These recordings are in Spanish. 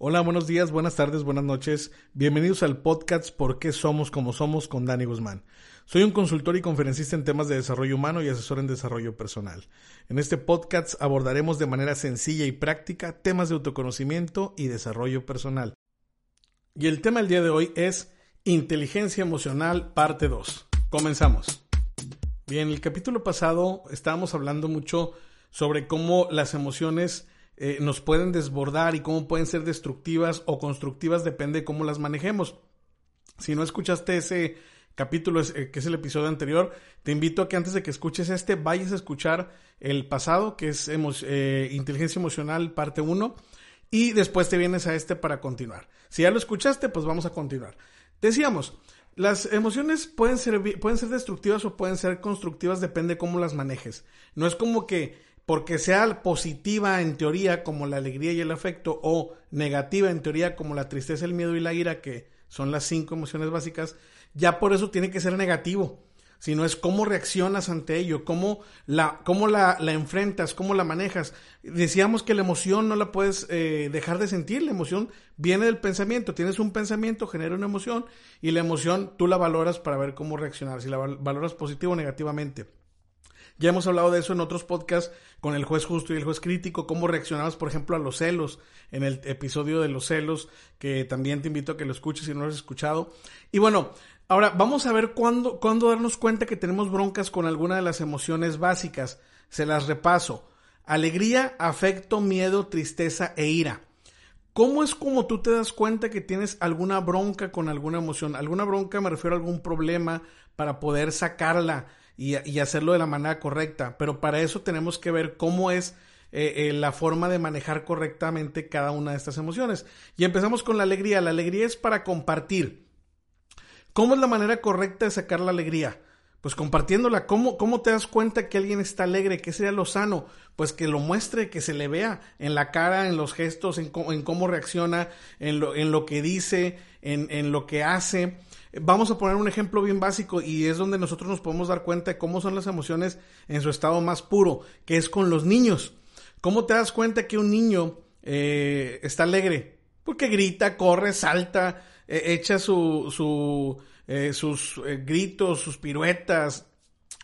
Hola, buenos días, buenas tardes, buenas noches. Bienvenidos al podcast ¿Por qué somos como somos? con Dani Guzmán. Soy un consultor y conferencista en temas de desarrollo humano y asesor en desarrollo personal. En este podcast abordaremos de manera sencilla y práctica temas de autoconocimiento y desarrollo personal. Y el tema del día de hoy es inteligencia emocional parte 2. Comenzamos. Bien, el capítulo pasado estábamos hablando mucho sobre cómo las emociones eh, nos pueden desbordar y cómo pueden ser destructivas o constructivas, depende de cómo las manejemos. Si no escuchaste ese capítulo, eh, que es el episodio anterior, te invito a que antes de que escuches este, vayas a escuchar el pasado, que es eh, Inteligencia Emocional, parte 1, y después te vienes a este para continuar. Si ya lo escuchaste, pues vamos a continuar. Decíamos, las emociones pueden ser, pueden ser destructivas o pueden ser constructivas, depende de cómo las manejes. No es como que porque sea positiva en teoría como la alegría y el afecto o negativa en teoría como la tristeza, el miedo y la ira, que son las cinco emociones básicas, ya por eso tiene que ser negativo, sino es cómo reaccionas ante ello, cómo la, cómo la, enfrentas, cómo la manejas. Decíamos que la emoción no la puedes eh, dejar de sentir, la emoción viene del pensamiento, tienes un pensamiento, genera una emoción y la emoción tú la valoras para ver cómo reaccionar, si la valoras positivo o negativamente. Ya hemos hablado de eso en otros podcasts con el juez justo y el juez crítico, cómo reaccionamos, por ejemplo, a los celos, en el episodio de los celos, que también te invito a que lo escuches si no lo has escuchado. Y bueno, ahora vamos a ver cuándo, cuándo darnos cuenta que tenemos broncas con alguna de las emociones básicas. Se las repaso. Alegría, afecto, miedo, tristeza e ira. ¿Cómo es como tú te das cuenta que tienes alguna bronca con alguna emoción? Alguna bronca me refiero a algún problema para poder sacarla y, hacerlo de la manera correcta. Pero para eso tenemos que ver cómo es eh, eh, la forma de manejar correctamente cada una de estas emociones. Y empezamos con la alegría. La alegría es para compartir. ¿Cómo es la manera correcta de sacar la alegría? Pues compartiéndola. ¿Cómo, cómo te das cuenta que alguien está alegre? ¿Qué sería lo sano? Pues que lo muestre, que se le vea en la cara, en los gestos, en, en cómo reacciona, en lo, en lo que dice, en, en lo que hace. Vamos a poner un ejemplo bien básico y es donde nosotros nos podemos dar cuenta de cómo son las emociones en su estado más puro, que es con los niños. ¿Cómo te das cuenta que un niño eh, está alegre? Porque grita, corre, salta, e, echa su, su, eh, sus eh, gritos, sus piruetas,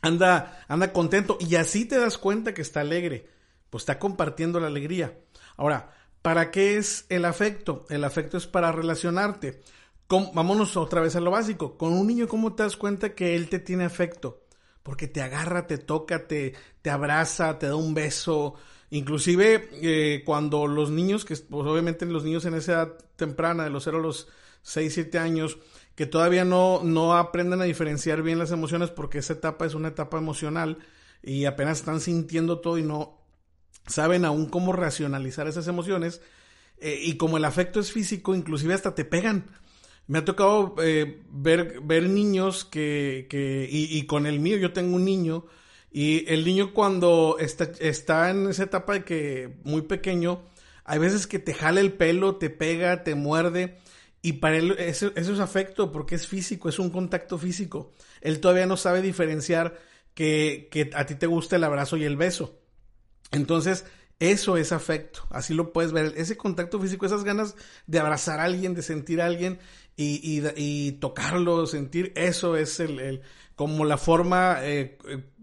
anda, anda contento y así te das cuenta que está alegre, pues está compartiendo la alegría. Ahora, ¿para qué es el afecto? El afecto es para relacionarte vámonos otra vez a lo básico. Con un niño, ¿cómo te das cuenta que él te tiene afecto? Porque te agarra, te toca, te, abraza, te da un beso. Inclusive eh, cuando los niños, que pues obviamente los niños en esa edad temprana, de los 0 a los 6, 7 años, que todavía no, no aprenden a diferenciar bien las emociones porque esa etapa es una etapa emocional y apenas están sintiendo todo y no saben aún cómo racionalizar esas emociones. Eh, y como el afecto es físico, inclusive hasta te pegan. Me ha tocado eh, ver, ver niños que, que y, con el mío, yo tengo un niño, y el niño cuando está, está en esa etapa de que muy pequeño, hay veces que te jala el pelo, te pega, te muerde, y para él eso, eso es afecto porque es físico, es un contacto físico. Él todavía no sabe diferenciar que, que a ti te gusta el abrazo y el beso. Entonces, eso es afecto, así lo puedes ver. Ese contacto físico, esas ganas de abrazar a alguien, de sentir a alguien y, y, tocarlo, sentir, eso es el, como la forma eh,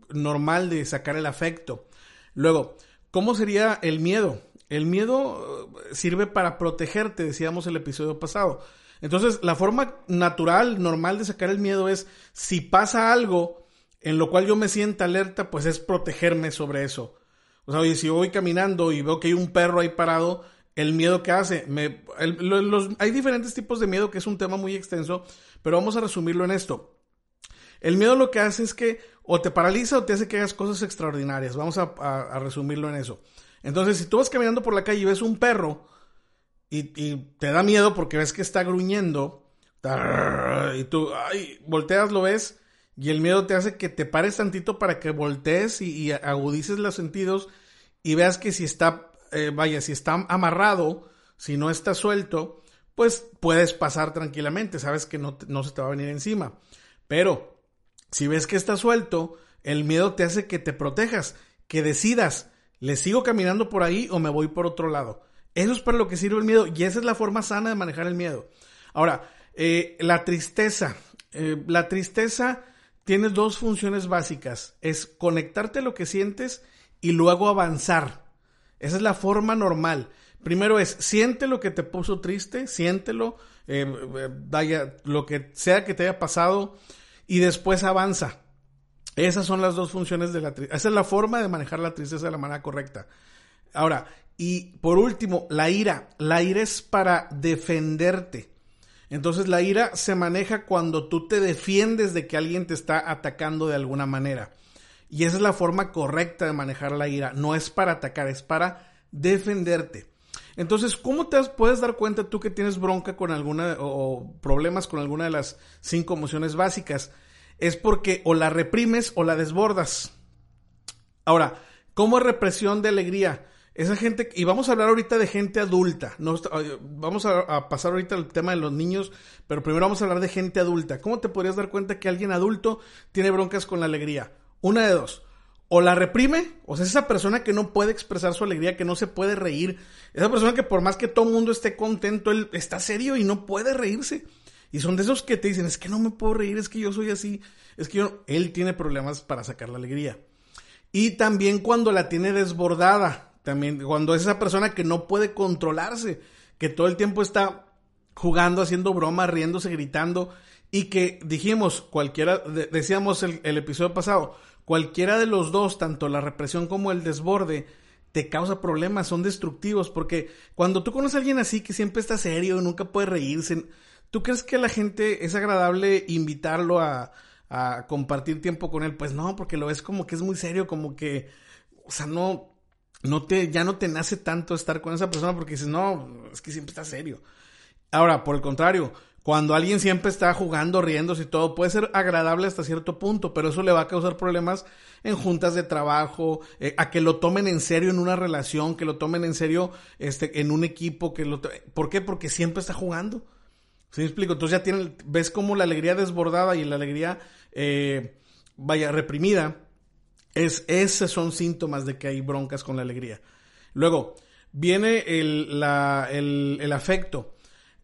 normal de sacar el afecto. Luego, ¿cómo sería el miedo? El miedo eh, sirve para protegerte, decíamos el episodio pasado. Entonces, la forma natural, normal de sacar el miedo es si pasa algo en lo cual yo me sienta alerta, pues es protegerme sobre eso. O sea, oye, si voy caminando y veo que hay un perro ahí parado, el miedo que hace. Me, los, hay diferentes tipos de miedo, que es un tema muy extenso, pero vamos a resumirlo en esto. El miedo lo que hace es que o te paraliza o te hace que hagas cosas extraordinarias. Vamos a, resumirlo en eso. Entonces, si tú vas caminando por la calle y ves un perro y, y te da miedo porque ves que está gruñendo, y tú ay, volteas, lo ves, y el miedo te hace que te pares tantito para que voltees y, agudices los sentidos y veas que si está, eh, vaya, si está amarrado, si no está suelto, pues puedes pasar tranquilamente, sabes que no, no se te va a venir encima. Pero si ves que está suelto, el miedo te hace que te protejas, que decidas, ¿le sigo caminando por ahí o me voy por otro lado? Eso es para lo que sirve el miedo y esa es la forma sana de manejar el miedo. Ahora, eh, la tristeza. Eh, la tristeza tiene dos funciones básicas. Es conectarte a lo que sientes y luego avanzar. Esa es la forma normal. Primero es, siente lo que te puso triste, siéntelo, eh, vaya, lo que sea que te haya pasado, y después avanza. Esas son las dos funciones de la tristeza. Esa es la forma de manejar la tristeza de la manera correcta. Ahora, y por último, la ira. La ira es para defenderte. Entonces la ira se maneja cuando tú te defiendes de que alguien te está atacando de alguna manera. Y esa es la forma correcta de manejar la ira. No es para atacar, es para defenderte. Entonces, ¿cómo te puedes dar cuenta tú que tienes bronca con alguna o problemas con alguna de las cinco emociones básicas? Es porque o la reprimes o la desbordas. Ahora, ¿cómo es represión de alegría? Esa gente, y vamos a hablar ahorita de gente adulta, no, vamos a, pasar ahorita al tema de los niños, pero primero vamos a hablar de gente adulta. ¿Cómo te podrías dar cuenta que alguien adulto tiene broncas con la alegría? Una de dos, o la reprime, o sea, es esa persona que no puede expresar su alegría, que no se puede reír, esa persona que por más que todo el mundo esté contento, él está serio y no puede reírse. Y son de esos que te dicen, es que no me puedo reír, es que yo soy así, es que yo, él tiene problemas para sacar la alegría. Y también cuando la tiene desbordada, también, cuando es esa persona que no puede controlarse, que todo el tiempo está jugando, haciendo bromas, riéndose, gritando, y que dijimos, cualquiera, decíamos el, episodio pasado, cualquiera de los dos, tanto la represión como el desborde, te causa problemas, son destructivos, porque cuando tú conoces a alguien así que siempre está serio, nunca puede reírse, ¿tú crees que a la gente es agradable invitarlo a, a compartir tiempo con él? Pues no, porque lo ves como que es muy serio, como que, o sea, no, no te, ya no te nace tanto estar con esa persona porque dices, no, es que siempre está serio. Ahora, por el contrario, cuando alguien siempre está jugando, riéndose y todo, puede ser agradable hasta cierto punto, pero eso le va a causar problemas en juntas de trabajo, eh, a que lo tomen en serio en una relación, que lo tomen en serio este, en un equipo, que lo ¿Por qué? Porque siempre está jugando. ¿Sí me explico? Entonces ya tiene, ves como la alegría desbordada y la alegría, eh, vaya, reprimida, es, esos son síntomas de que hay broncas con la alegría. Luego, viene el, el, afecto.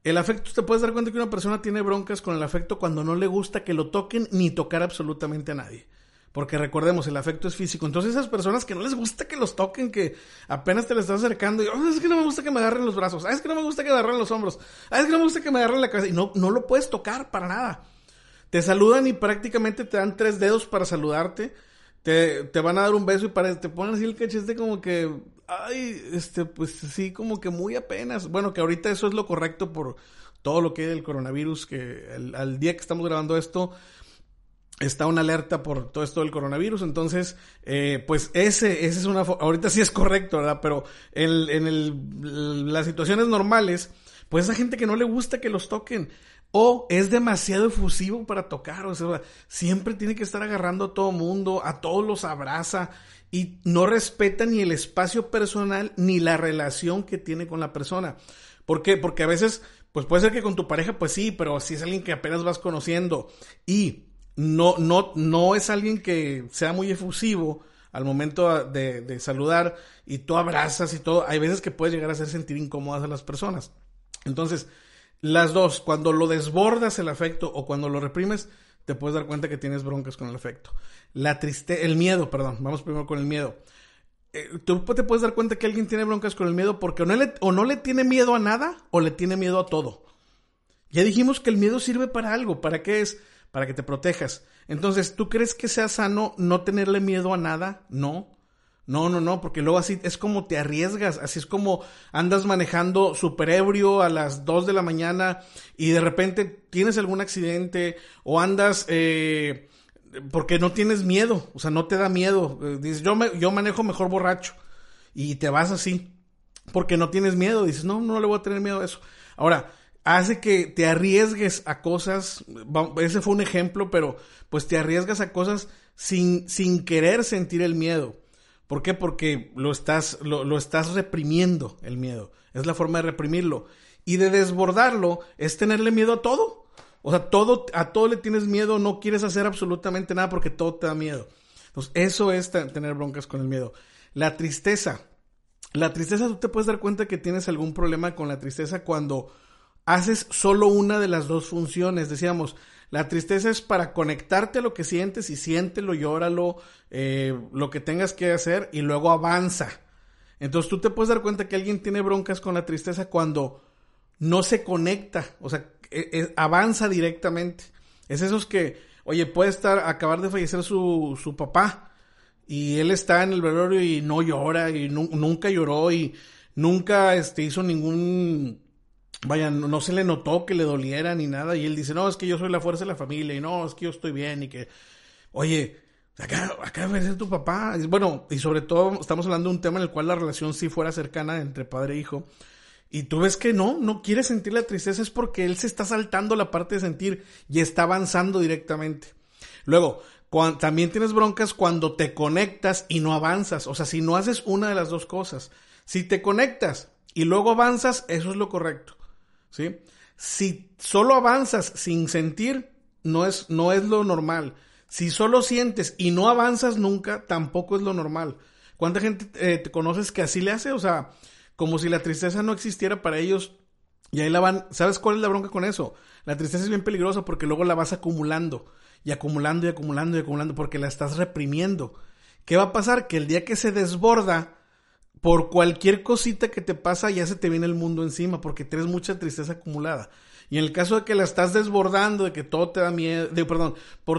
El afecto, te puedes dar cuenta que una persona tiene broncas con el afecto cuando no le gusta que lo toquen ni tocar absolutamente a nadie. Porque recordemos, el afecto es físico. Entonces esas personas que no les gusta que los toquen, que apenas te le estás acercando y, oh, es que no me gusta que me agarren los brazos, ah, es que no me gusta que me agarren los hombros, ah, es que no me gusta que me agarren la cabeza. Y no, no lo puedes tocar para nada. Te saludan y prácticamente te dan tres dedos para saludarte te, van a dar un beso y para, te ponen así el cachete como que, ay, este, pues sí, como que muy apenas. Bueno, que ahorita eso es lo correcto por todo lo que hay del coronavirus, que al día que estamos grabando esto, está una alerta por todo esto del coronavirus, entonces, eh, pues ese, ese es una, ahorita sí es correcto, ¿verdad? Pero en, en el, las situaciones normales, pues esa gente que no le gusta que los toquen, o es demasiado efusivo para tocar, o sea, siempre tiene que estar agarrando a todo mundo, a todos los abraza y no respeta ni el espacio personal ni la relación que tiene con la persona. ¿Por qué? Porque a veces, pues puede ser que con tu pareja, pues sí, pero si es alguien que apenas vas conociendo y no, no, no es alguien que sea muy efusivo al momento de, de saludar y tú abrazas y todo, hay veces que puedes llegar a hacer sentir incómodas a las personas. Entonces, las dos, cuando lo desbordas el afecto o cuando lo reprimes, te puedes dar cuenta que tienes broncas con el afecto. La tristeza, el miedo, perdón, vamos primero con el miedo. Eh, tú te puedes dar cuenta que alguien tiene broncas con el miedo porque o no, le, o no le tiene miedo a nada o le tiene miedo a todo. Ya dijimos que el miedo sirve para algo. ¿Para qué es? Para que te protejas. Entonces, ¿tú crees que sea sano no tenerle miedo a nada? No. No, no, no, porque luego así es como te arriesgas, así es como andas manejando super ebrio a las 2 de la mañana y de repente tienes algún accidente o andas eh, porque no tienes miedo, o sea, no te da miedo. Eh, dices, yo, me, yo manejo mejor borracho y te vas así porque no tienes miedo, dices, no, no le voy a tener miedo a eso. Ahora, hace que te arriesgues a cosas, ese fue un ejemplo, pero pues te arriesgas a cosas sin, sin querer sentir el miedo. ¿Por qué? Porque lo estás, lo, estás reprimiendo el miedo. Es la forma de reprimirlo. Y de desbordarlo es tenerle miedo a todo. O sea, todo, a todo le tienes miedo, no quieres hacer absolutamente nada porque todo te da miedo. Entonces, eso es tener broncas con el miedo. La tristeza. La tristeza, tú te puedes dar cuenta que tienes algún problema con la tristeza cuando haces solo una de las dos funciones. Decíamos, la tristeza es para conectarte a lo que sientes y siéntelo, llóralo, eh, lo que tengas que hacer y luego avanza. Entonces tú te puedes dar cuenta que alguien tiene broncas con la tristeza cuando no se conecta, o sea, e, e, avanza directamente. Es esos que, oye, puede estar, acabar de fallecer su, su papá y él está en el velorio y no llora y nunca lloró y nunca este, hizo ningún vaya, no, se le notó que le doliera ni nada. Y él dice, no, es que yo soy la fuerza de la familia y no, es que yo estoy bien y que, oye, acá, acá ser tu papá. Bueno, y sobre todo estamos hablando de un tema en el cual la relación sí fuera cercana entre padre e hijo. Y tú ves que no, no quiere sentir la tristeza, es porque él se está saltando la parte de sentir y está avanzando directamente. Luego, también tienes broncas cuando te conectas y no avanzas. O sea, si no haces una de las dos cosas. Si te conectas y luego avanzas, eso es lo correcto. ¿Sí? Si solo avanzas sin sentir, no es, no es lo normal. Si solo sientes y no avanzas nunca, tampoco es lo normal. ¿Cuánta gente eh, te conoces que así le hace? O sea, como si la tristeza no existiera para ellos. Y ahí la van. ¿Sabes cuál es la bronca con eso? La tristeza es bien peligrosa porque luego la vas acumulando. Y acumulando y acumulando y acumulando porque la estás reprimiendo. ¿Qué va a pasar? Que el día que se desborda, por cualquier cosita que te pasa ya se te viene el mundo encima porque tienes mucha tristeza acumulada. Y en el caso de que la estás desbordando, de que todo te da miedo, perdón,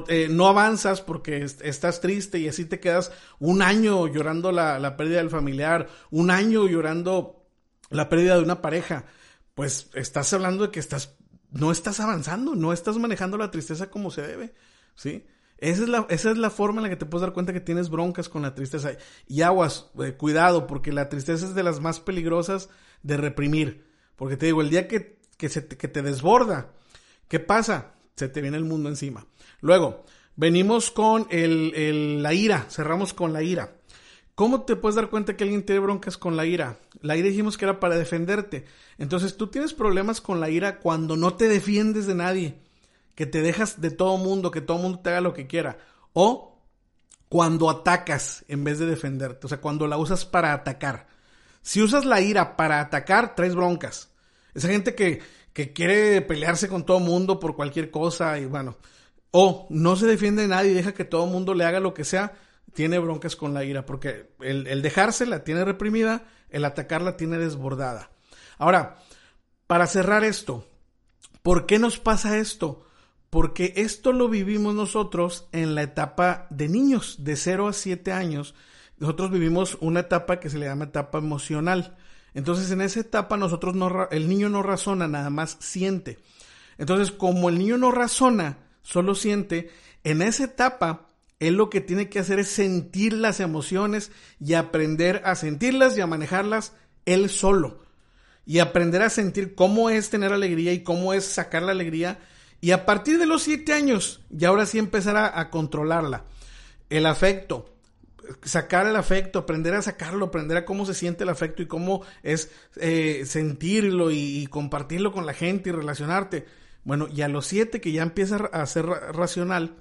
eh, no avanzas porque estás triste y así te quedas un año llorando la, la pérdida del familiar, un año llorando la pérdida de una pareja, pues estás hablando de que estás, no estás avanzando, no estás manejando la tristeza como se debe, ¿sí? Esa es, la, esa es la forma en la que te puedes dar cuenta que tienes broncas con la tristeza. Y aguas, eh, cuidado, porque la tristeza es de las más peligrosas de reprimir. Porque te digo, el día que, que, se te, que te desborda, ¿qué pasa? Se te viene el mundo encima. Luego, venimos con el, el, la ira, cerramos con la ira. ¿Cómo te puedes dar cuenta que alguien tiene broncas con la ira? La ira dijimos que era para defenderte. Entonces tú tienes problemas con la ira cuando no te defiendes de nadie que te dejas de todo mundo, que todo mundo te haga lo que quiera. O cuando atacas en vez de defenderte. O sea, cuando la usas para atacar. Si usas la ira para atacar, traes broncas. Esa gente que, que quiere pelearse con todo mundo por cualquier cosa y bueno. O no se defiende de nadie y deja que todo mundo le haga lo que sea, tiene broncas con la ira. Porque el, el dejarse la tiene reprimida, el atacarla tiene desbordada. Ahora, para cerrar esto, ¿por qué nos pasa esto? Porque esto lo vivimos nosotros en la etapa de niños, de 0 a 7 años. Nosotros vivimos una etapa que se le llama etapa emocional. Entonces, en esa etapa nosotros no, el niño no razona, nada más siente. Entonces, como el niño no razona, solo siente, en esa etapa él lo que tiene que hacer es sentir las emociones y aprender a sentirlas y a manejarlas él solo. Y aprender a sentir cómo es tener alegría y cómo es sacar la alegría y a partir de los siete años, ya ahora sí empezar a, controlarla. El afecto, sacar el afecto, aprender a sacarlo, aprender a cómo se siente el afecto y cómo es eh, sentirlo y, compartirlo con la gente y relacionarte. Bueno, y a los siete que ya empieza a ser racional,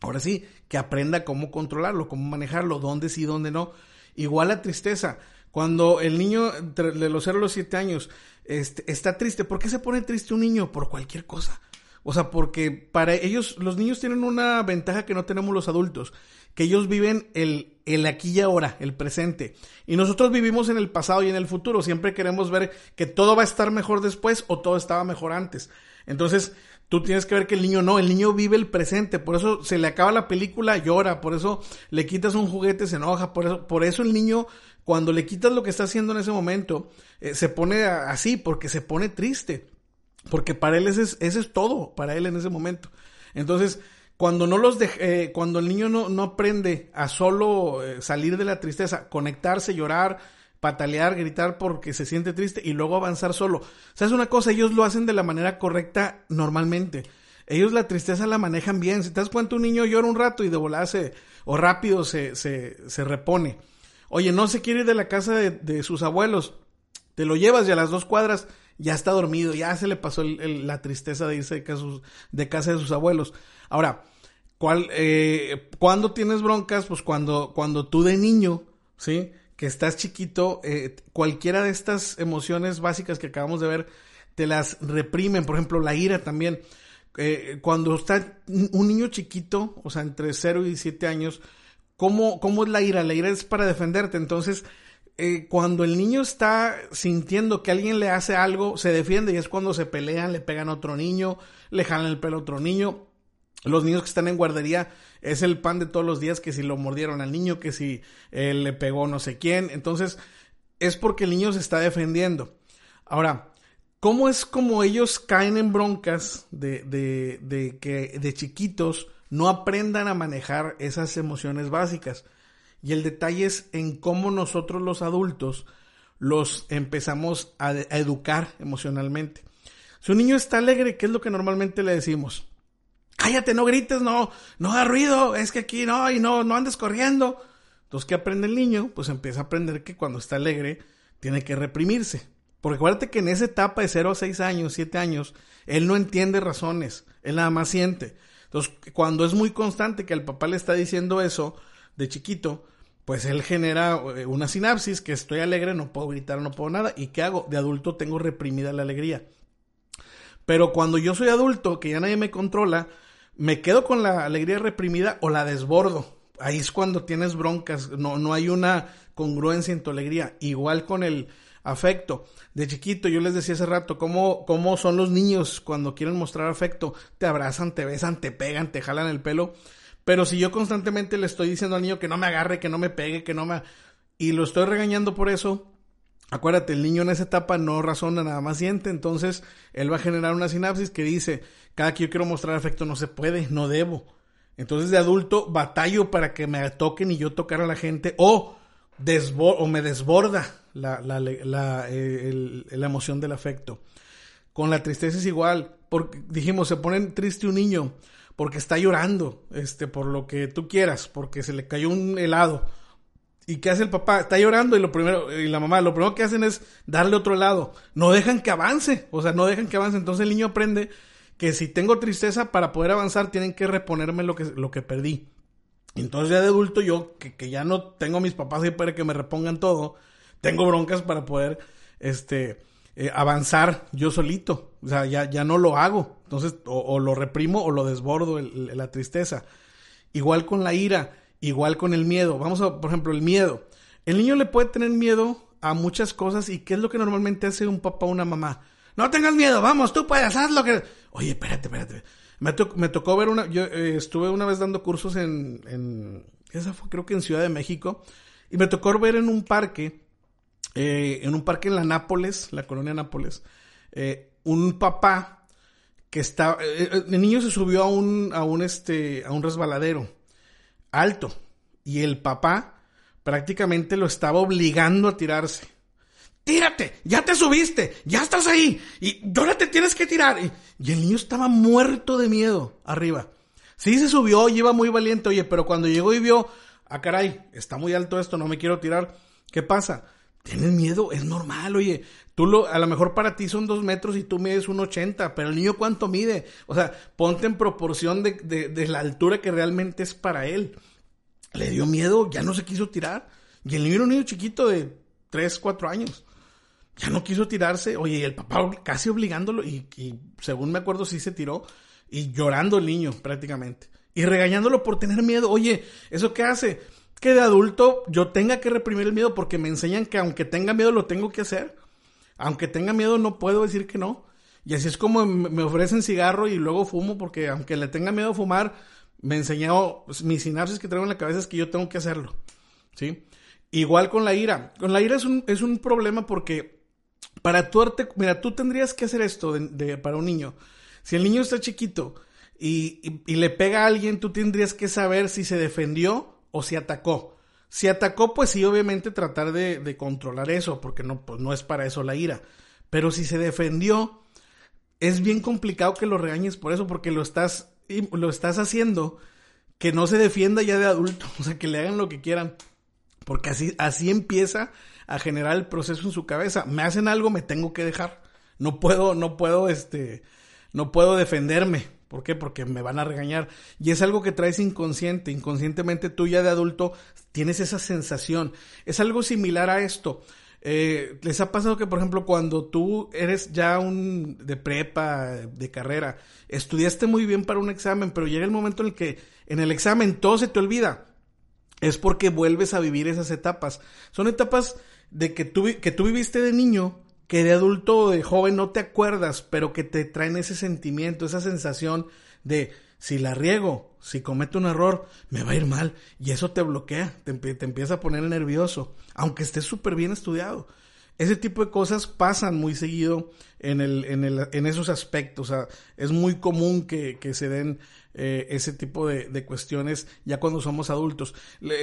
ahora sí, que aprenda cómo controlarlo, cómo manejarlo, dónde sí, dónde no. Igual la tristeza. Cuando el niño de los 0 a los 7 años este, está triste, ¿por qué se pone triste un niño? Por cualquier cosa. O sea, porque para ellos, los niños tienen una ventaja que no tenemos los adultos, que ellos viven el, el aquí y ahora, el presente. Y nosotros vivimos en el pasado y en el futuro. Siempre queremos ver que todo va a estar mejor después o todo estaba mejor antes. Entonces, tú tienes que ver que el niño no, el niño vive el presente, por eso se le acaba la película, llora, por eso le quitas un juguete, se enoja, por eso, por eso el niño, cuando le quitas lo que está haciendo en ese momento, eh, se pone así, porque se pone triste. Porque para él ese es, todo, para él en ese momento. Entonces, cuando no los eh, cuando el niño no, no aprende a solo eh, salir de la tristeza, conectarse, llorar, patalear, gritar porque se siente triste y luego avanzar solo. ¿Sabes una cosa? Ellos lo hacen de la manera correcta normalmente. Ellos la tristeza la manejan bien. Si te das cuenta, un niño llora un rato y de volada o rápido se, se, se repone. Oye, no se quiere ir de la casa de, de sus abuelos. Te lo llevas y a las dos cuadras ya está dormido, ya se le pasó la tristeza de irse de, casa de sus abuelos. Ahora, ¿cuál, eh, ¿cuándo tienes broncas? Pues cuando, cuando tú de niño, ¿sí? que estás chiquito, eh, cualquiera de estas emociones básicas que acabamos de ver, te las reprimen. Por ejemplo, la ira también. Eh, cuando está un niño chiquito, o sea, entre 0 y 7 años, ¿cómo, ¿cómo es la ira? La ira es para defenderte. Entonces, eh, cuando el niño está sintiendo que alguien le hace algo, se defiende y es cuando se pelean, le pegan a otro niño, le jalan el pelo a otro niño. Los niños que están en guardería es el pan de todos los días que si lo mordieron al niño, que si eh, le pegó no sé quién. Entonces, es porque el niño se está defendiendo. Ahora, ¿cómo es como ellos caen en broncas de, de, de que de chiquitos no aprendan a manejar esas emociones básicas? Y el detalle es en cómo nosotros los adultos los empezamos a, educar emocionalmente. Si un niño está alegre, ¿qué es lo que normalmente le decimos? Cállate, no grites, no, no hagas ruido, es que aquí no, y no, no andes corriendo. Entonces, ¿qué aprende el niño? Pues empieza a aprender que cuando está alegre tiene que reprimirse. Porque acuérdate que en esa etapa de 0 a 6 años, 7 años, él no entiende razones, él nada más siente. Entonces, cuando es muy constante que el papá le está diciendo eso de chiquito, pues él genera eh, una sinapsis que estoy alegre, no puedo gritar, no puedo nada. ¿Y qué hago? De adulto tengo reprimida la alegría. Pero cuando yo soy adulto, que ya nadie me controla, me quedo con la alegría reprimida o la desbordo. Ahí es cuando tienes broncas, no, no hay una congruencia en tu alegría. Igual con el afecto. De chiquito, yo les decía hace rato, cómo, cómo son los niños cuando quieren mostrar afecto. Te abrazan, te besan, te pegan, te jalan el pelo. Pero si yo constantemente le estoy diciendo al niño que no me agarre, que no me pegue, que no me... y lo estoy regañando por eso, acuérdate, el niño en esa etapa no razona, nada más siente, entonces él va a generar una sinapsis que dice, cada que yo quiero mostrar afecto no se puede, no debo. Entonces de adulto batallo para que me toquen y yo tocar a la gente o, o me desborda la, la, la, eh, la emoción del afecto. Con la tristeza es igual, porque dijimos, se pone triste un niño porque está llorando, este, por lo que tú quieras, porque se le cayó un helado. ¿Y qué hace el papá? Está llorando y lo primero, y la mamá, lo primero que hacen es darle otro helado. No dejan que avance, o sea, no dejan que avance. Entonces el niño aprende que si tengo tristeza para poder avanzar, tienen que reponerme lo que, lo que perdí. Entonces ya de adulto yo, que, que ya no tengo mis papás ahí para que me repongan todo, tengo broncas para poder, este, eh, avanzar yo solito. O sea, ya, ya no lo hago. Entonces, o, lo reprimo o lo desbordo la tristeza. Igual con la ira, igual con el miedo. Vamos a, por ejemplo, el miedo. El niño le puede tener miedo a muchas cosas y ¿qué es lo que normalmente hace un papá o una mamá? No tengas miedo, vamos, tú puedes, haz lo que... Oye, espérate, espérate. Me, me tocó ver una... Yo eh, estuve una vez dando cursos en, en... Esa fue creo que en Ciudad de México. Y me tocó ver en un parque eh, en un parque en la Nápoles, la colonia Nápoles, eh, un papá que estaba, eh, el niño se subió a un, a un, este, a un resbaladero alto y el papá prácticamente lo estaba obligando a tirarse. Tírate, ya te subiste, ya estás ahí y ahora te tienes que tirar. Y, y el niño estaba muerto de miedo arriba. Sí se subió y iba muy valiente, oye, pero cuando llegó y vio, ah caray, está muy alto esto, no me quiero tirar. ¿Qué pasa? Tienes miedo, es normal, oye. Tú lo, a lo mejor para ti son dos metros y tú mides un ochenta, pero el niño cuánto mide. O sea, ponte en proporción de, de, la altura que realmente es para él. Le dio miedo, ya no se quiso tirar. Y el niño era un niño chiquito de tres, cuatro años. Ya no quiso tirarse. Oye, y el papá casi obligándolo, y, y según me acuerdo sí se tiró, y llorando el niño prácticamente. Y regañándolo por tener miedo. Oye, ¿eso qué hace? Que de adulto yo tenga que reprimir el miedo porque me enseñan que aunque tenga miedo lo tengo que hacer. Aunque tenga miedo no puedo decir que no. Y así es como me ofrecen cigarro y luego fumo porque aunque le tenga miedo a fumar, me enseñó mis sinapsis que traigo en la cabeza es que yo tengo que hacerlo. ¿Sí? Igual con la ira. Con la ira es un, es un problema porque para tu arte, mira, tú tendrías que hacer esto de, para un niño. Si el niño está chiquito y, y le pega a alguien, tú tendrías que saber si se defendió o si atacó. Si atacó, pues sí, obviamente tratar de, controlar eso, porque no, pues no es para eso la ira. Pero si se defendió, es bien complicado que lo regañes por eso, porque lo estás, lo estás haciendo que no se defienda ya de adulto, o sea, que le hagan lo que quieran. Porque así, así empieza a generar el proceso en su cabeza. Me hacen algo, me tengo que dejar. No puedo, no puedo, este, no puedo defenderme ¿Por qué? Porque me van a regañar. Y es algo que traes inconsciente. Inconscientemente tú ya de adulto tienes esa sensación. Es algo similar a esto. Eh, ¿Les ha pasado que, por ejemplo, cuando tú eres ya un de prepa, de carrera, estudiaste muy bien para un examen, pero llega el momento en el que en el examen todo se te olvida? Es porque vuelves a vivir esas etapas. Son etapas de que tú, que tú viviste de niño que de adulto o de joven no te acuerdas, pero que te traen ese sentimiento, esa sensación de si la riego, si cometo un error, me va a ir mal. Y eso te bloquea, te, te empieza a poner nervioso, aunque estés súper bien estudiado. Ese tipo de cosas pasan muy seguido en, el, en, el, en esos aspectos. O sea, es muy común que, que se den eh, ese tipo de, de, cuestiones ya cuando somos adultos.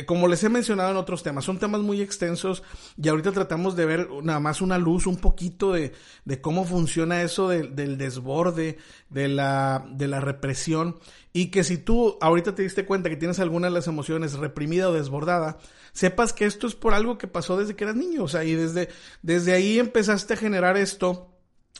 como les he mencionado en otros temas, son temas muy extensos y ahorita tratamos de ver nada más una luz, un poquito de, de cómo funciona eso del desborde, de la, de la represión y que si tú ahorita te diste cuenta que tienes alguna de las emociones reprimida o desbordada, sepas que esto es por algo que pasó desde que eras niño, o sea, y desde, desde ahí empezaste a generar esto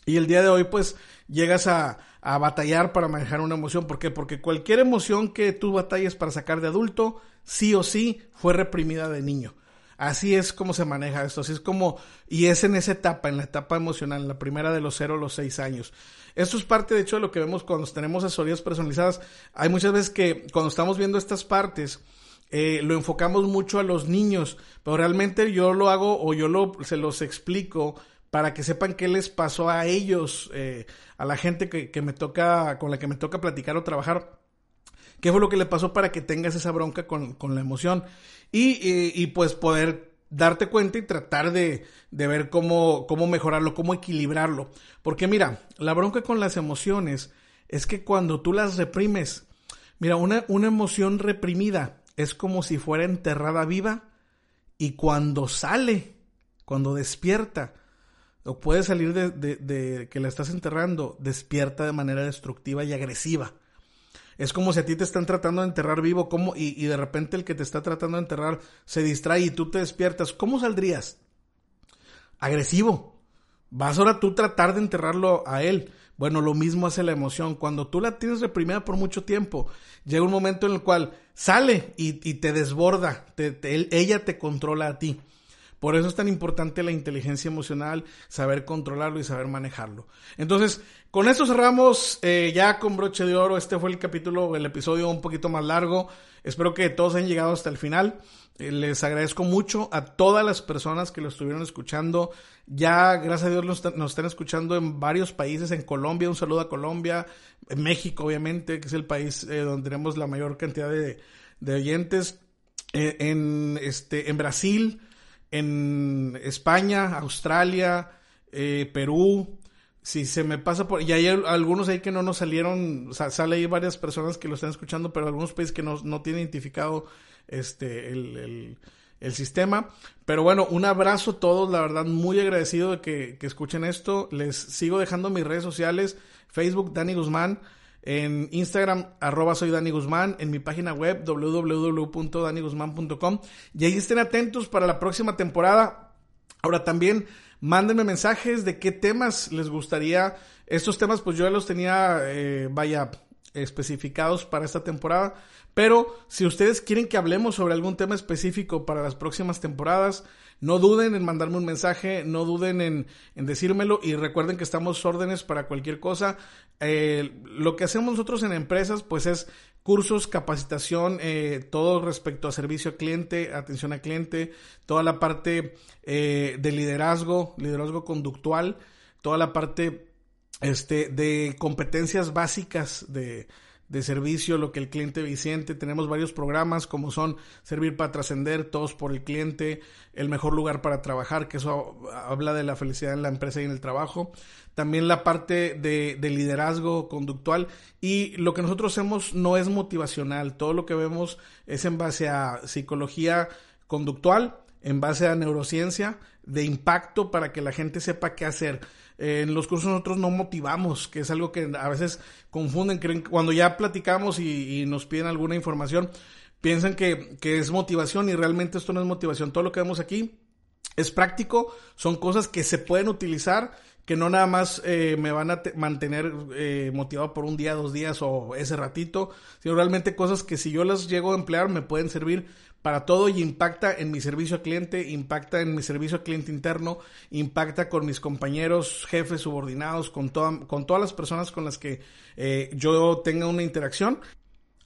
y el día de hoy pues llegas a, a batallar para manejar una emoción. ¿Por qué? Porque cualquier emoción que tú batalles para sacar de adulto, sí o sí, fue reprimida de niño. Así es como se maneja esto, así es como, y es en esa etapa, en la etapa emocional, en la primera de los 0 a los 6 años. Esto es parte, de hecho, de lo que vemos cuando tenemos asesorías personalizadas. Hay muchas veces que cuando estamos viendo estas partes, eh, lo enfocamos mucho a los niños, pero realmente yo lo hago o yo lo, se los explico para que sepan qué les pasó a ellos, eh, a la gente que, que, me toca, con la que me toca platicar o trabajar. ¿Qué fue lo que le pasó para que tengas esa bronca con, con la emoción? Y, y, y, pues poder darte cuenta y tratar de, de ver cómo, cómo mejorarlo, cómo equilibrarlo. Porque mira, la bronca con las emociones es que cuando tú las reprimes, mira, una, una emoción reprimida es como si fuera enterrada viva y cuando sale, cuando despierta, o puede salir de, que la estás enterrando, despierta de manera destructiva y agresiva. Es como si a ti te están tratando de enterrar vivo como, y, y de repente el que te está tratando de enterrar se distrae y tú te despiertas. ¿Cómo saldrías? Agresivo. Vas ahora tú tratar de enterrarlo a él. Bueno, lo mismo hace la emoción. Cuando tú la tienes reprimida por mucho tiempo, llega un momento en el cual sale y, y te desborda. Te, te, ella te controla a ti. Por eso es tan importante la inteligencia emocional, saber controlarlo y saber manejarlo. Entonces, con esto cerramos eh, ya con broche de oro. Este fue el capítulo, el episodio un poquito más largo. Espero que todos hayan llegado hasta el final. Eh, les agradezco mucho a todas las personas que lo estuvieron escuchando. Ya, gracias a Dios, nos, nos están escuchando en varios países. En Colombia, un saludo a Colombia. En México, obviamente, que es el país eh, donde tenemos la mayor cantidad de, de oyentes. En, este, en Brasil en España, Australia, eh, Perú. Si se me pasa por... Y hay algunos ahí que no nos salieron, o sea, sale ahí varias personas que lo están escuchando, pero algunos países que no, no tienen identificado este, el, el, sistema. Pero bueno, un abrazo a todos, la verdad, muy agradecido de que, que escuchen esto. Les sigo dejando mis redes sociales, Facebook, Dani Guzmán. En Instagram, arroba soy Dani Guzmán. En mi página web, www.daniguzman.com. Y ahí estén atentos para la próxima temporada. Ahora también, mándenme mensajes de qué temas les gustaría. Estos temas, pues yo ya los tenía, eh, vaya, especificados para esta temporada. Pero si ustedes quieren que hablemos sobre algún tema específico para las próximas temporadas, no duden en mandarme un mensaje, no duden en, en decírmelo y recuerden que estamos órdenes para cualquier cosa. Eh, lo que hacemos nosotros en empresas, pues es cursos, capacitación, eh, todo respecto a servicio al cliente, atención al cliente, toda la parte eh, de liderazgo, liderazgo conductual, toda la parte este, de competencias básicas de, de servicio, lo que el cliente Vicente. Tenemos varios programas como son Servir para Trascender, Todos por el Cliente, El Mejor Lugar para Trabajar, que eso habla de la felicidad en la empresa y en el trabajo. También la parte de, de liderazgo conductual. Y lo que nosotros hacemos no es motivacional, todo lo que vemos es en base a psicología conductual, en base a neurociencia, de impacto para que la gente sepa qué hacer en los cursos nosotros no motivamos, que es algo que a veces confunden, creen cuando ya platicamos y, y nos piden alguna información, piensan que, que es motivación y realmente esto no es motivación. Todo lo que vemos aquí es práctico, son cosas que se pueden utilizar, que no nada más eh, me van a mantener eh, motivado por un día, dos días o ese ratito, sino realmente cosas que si yo las llego a emplear me pueden servir para todo y impacta en mi servicio al cliente, impacta en mi servicio al cliente interno, impacta con mis compañeros, jefes, subordinados, con, con todas las personas con las que eh, yo tenga una interacción.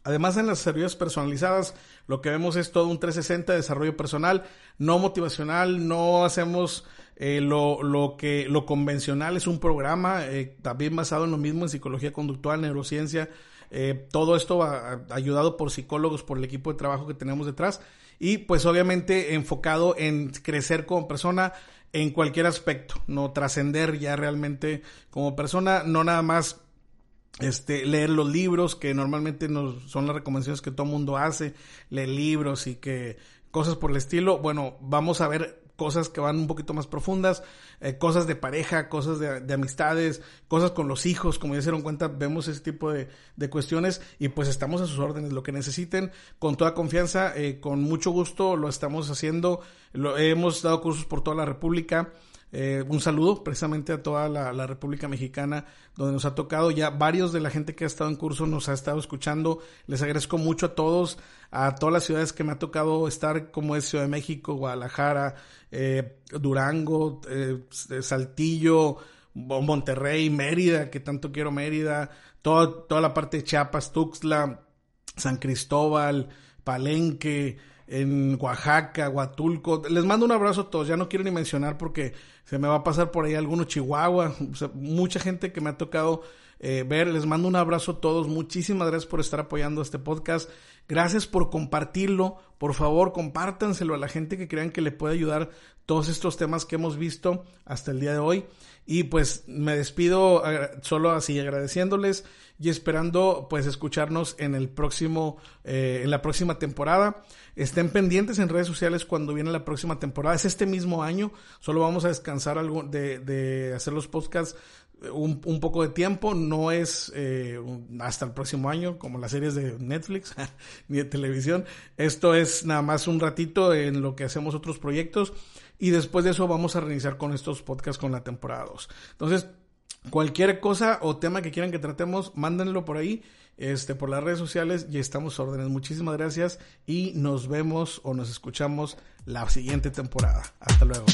Además, en las asesorías personalizadas, lo que vemos es todo un 360 de desarrollo personal, no motivacional, no hacemos eh, lo, lo, que, lo convencional, es un programa eh, también basado en lo mismo en psicología conductual, neurociencia, eh, todo esto va ayudado por psicólogos, por el equipo de trabajo que tenemos detrás. Y pues obviamente enfocado en crecer como persona en cualquier aspecto, no trascender ya realmente como persona, no nada más este, leer los libros, que normalmente nos, son las recomendaciones que todo mundo hace, leer libros y que cosas por el estilo. Bueno, vamos a ver cosas que van un poquito más profundas, eh, cosas de pareja, cosas de, amistades, cosas con los hijos, como ya se dieron cuenta, vemos ese tipo de, de, cuestiones y pues estamos a sus órdenes, lo que necesiten, con toda confianza, eh, con mucho gusto lo estamos haciendo, lo, hemos dado cursos por toda la República, eh, un saludo precisamente a toda la, República Mexicana, donde nos ha tocado ya varios de la gente que ha estado en curso nos ha estado escuchando. Les agradezco mucho a todos, a todas las ciudades que me ha tocado estar, como es Ciudad de México, Guadalajara, eh, Durango, eh, Saltillo, Monterrey, Mérida, que tanto quiero Mérida, toda, toda la parte de Chiapas, Tuxtla, San Cristóbal, Palenque, en Oaxaca, Huatulco. Les mando un abrazo a todos. Ya no quiero ni mencionar porque se me va a pasar por ahí alguno Chihuahua. mucha gente que me ha tocado eh, ver. Les mando un abrazo a todos. Muchísimas gracias por estar apoyando este podcast. Gracias por compartirlo. Por favor, compártanselo a la gente que crean que le puede ayudar todos estos temas que hemos visto hasta el día de hoy. Y pues me despido solo así agradeciéndoles y esperando pues escucharnos en el próximo, eh, en la próxima temporada. Estén pendientes en redes sociales cuando viene la próxima temporada. Es este mismo año. Solo vamos a descansar algo de, de hacer los podcasts un, un, poco de tiempo, no es eh, hasta el próximo año como las series de Netflix ni de televisión. Esto es nada más un ratito en lo que hacemos otros proyectos y después de eso vamos a reiniciar con estos podcasts con la temporada 2. Entonces, cualquier cosa o tema que quieran que tratemos, mándenlo por ahí, este, por las redes sociales y estamos órdenes. Muchísimas gracias y nos vemos o nos escuchamos la siguiente temporada. Hasta luego.